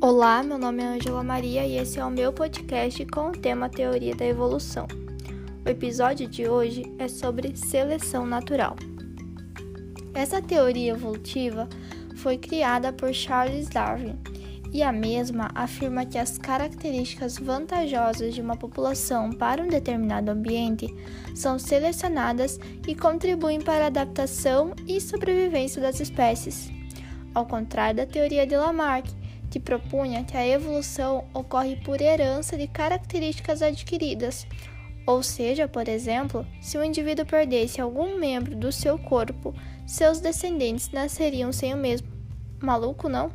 Olá, meu nome é Angela Maria e esse é o meu podcast com o tema Teoria da Evolução. O episódio de hoje é sobre seleção natural. Essa teoria evolutiva foi criada por Charles Darwin e a mesma afirma que as características vantajosas de uma população para um determinado ambiente são selecionadas e contribuem para a adaptação e sobrevivência das espécies. Ao contrário da teoria de Lamarck, que propunha que a evolução ocorre por herança de características adquiridas, ou seja, por exemplo, se o indivíduo perdesse algum membro do seu corpo, seus descendentes nasceriam sem o mesmo. Maluco, não?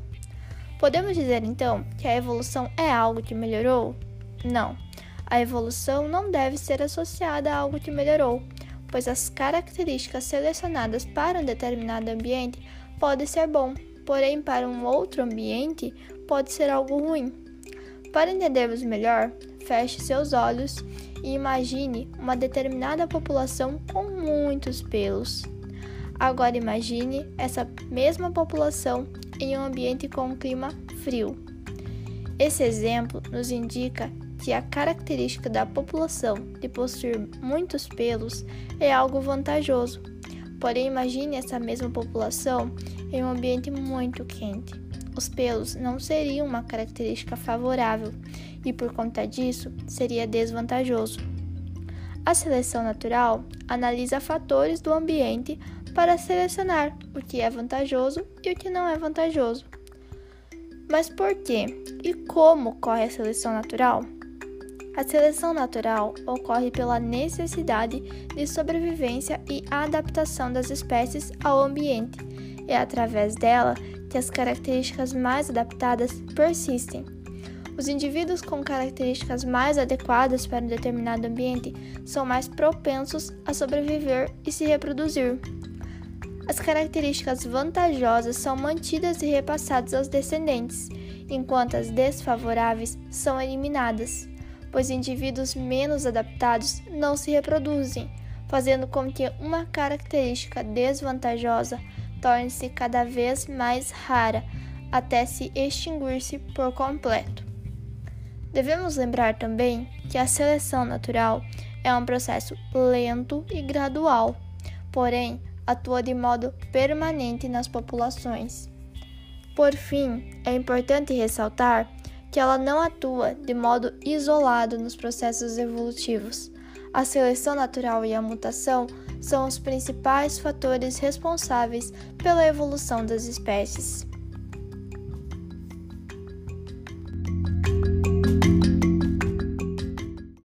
Podemos dizer então que a evolução é algo que melhorou? Não. A evolução não deve ser associada a algo que melhorou, pois as características selecionadas para um determinado ambiente podem ser bom, porém para um outro ambiente pode ser algo ruim. Para entendermos melhor, feche seus olhos e imagine uma determinada população com muitos pelos. Agora imagine essa mesma população em um ambiente com um clima frio. Esse exemplo nos indica que a característica da população de possuir muitos pelos é algo vantajoso. Porém, imagine essa mesma população em um ambiente muito quente. Os pelos não seriam uma característica favorável e, por conta disso, seria desvantajoso. A seleção natural analisa fatores do ambiente para selecionar o que é vantajoso e o que não é vantajoso. Mas por que e como ocorre a seleção natural? A seleção natural ocorre pela necessidade de sobrevivência e adaptação das espécies ao ambiente é através dela que as características mais adaptadas persistem. Os indivíduos com características mais adequadas para um determinado ambiente são mais propensos a sobreviver e se reproduzir. As características vantajosas são mantidas e repassadas aos descendentes, enquanto as desfavoráveis são eliminadas, pois indivíduos menos adaptados não se reproduzem, fazendo com que uma característica desvantajosa torne-se cada vez mais rara até se extinguir-se por completo. Devemos lembrar também que a seleção natural é um processo lento e gradual, porém atua de modo permanente nas populações. Por fim, é importante ressaltar que ela não atua de modo isolado nos processos evolutivos. A seleção natural e a mutação são os principais fatores responsáveis pela evolução das espécies.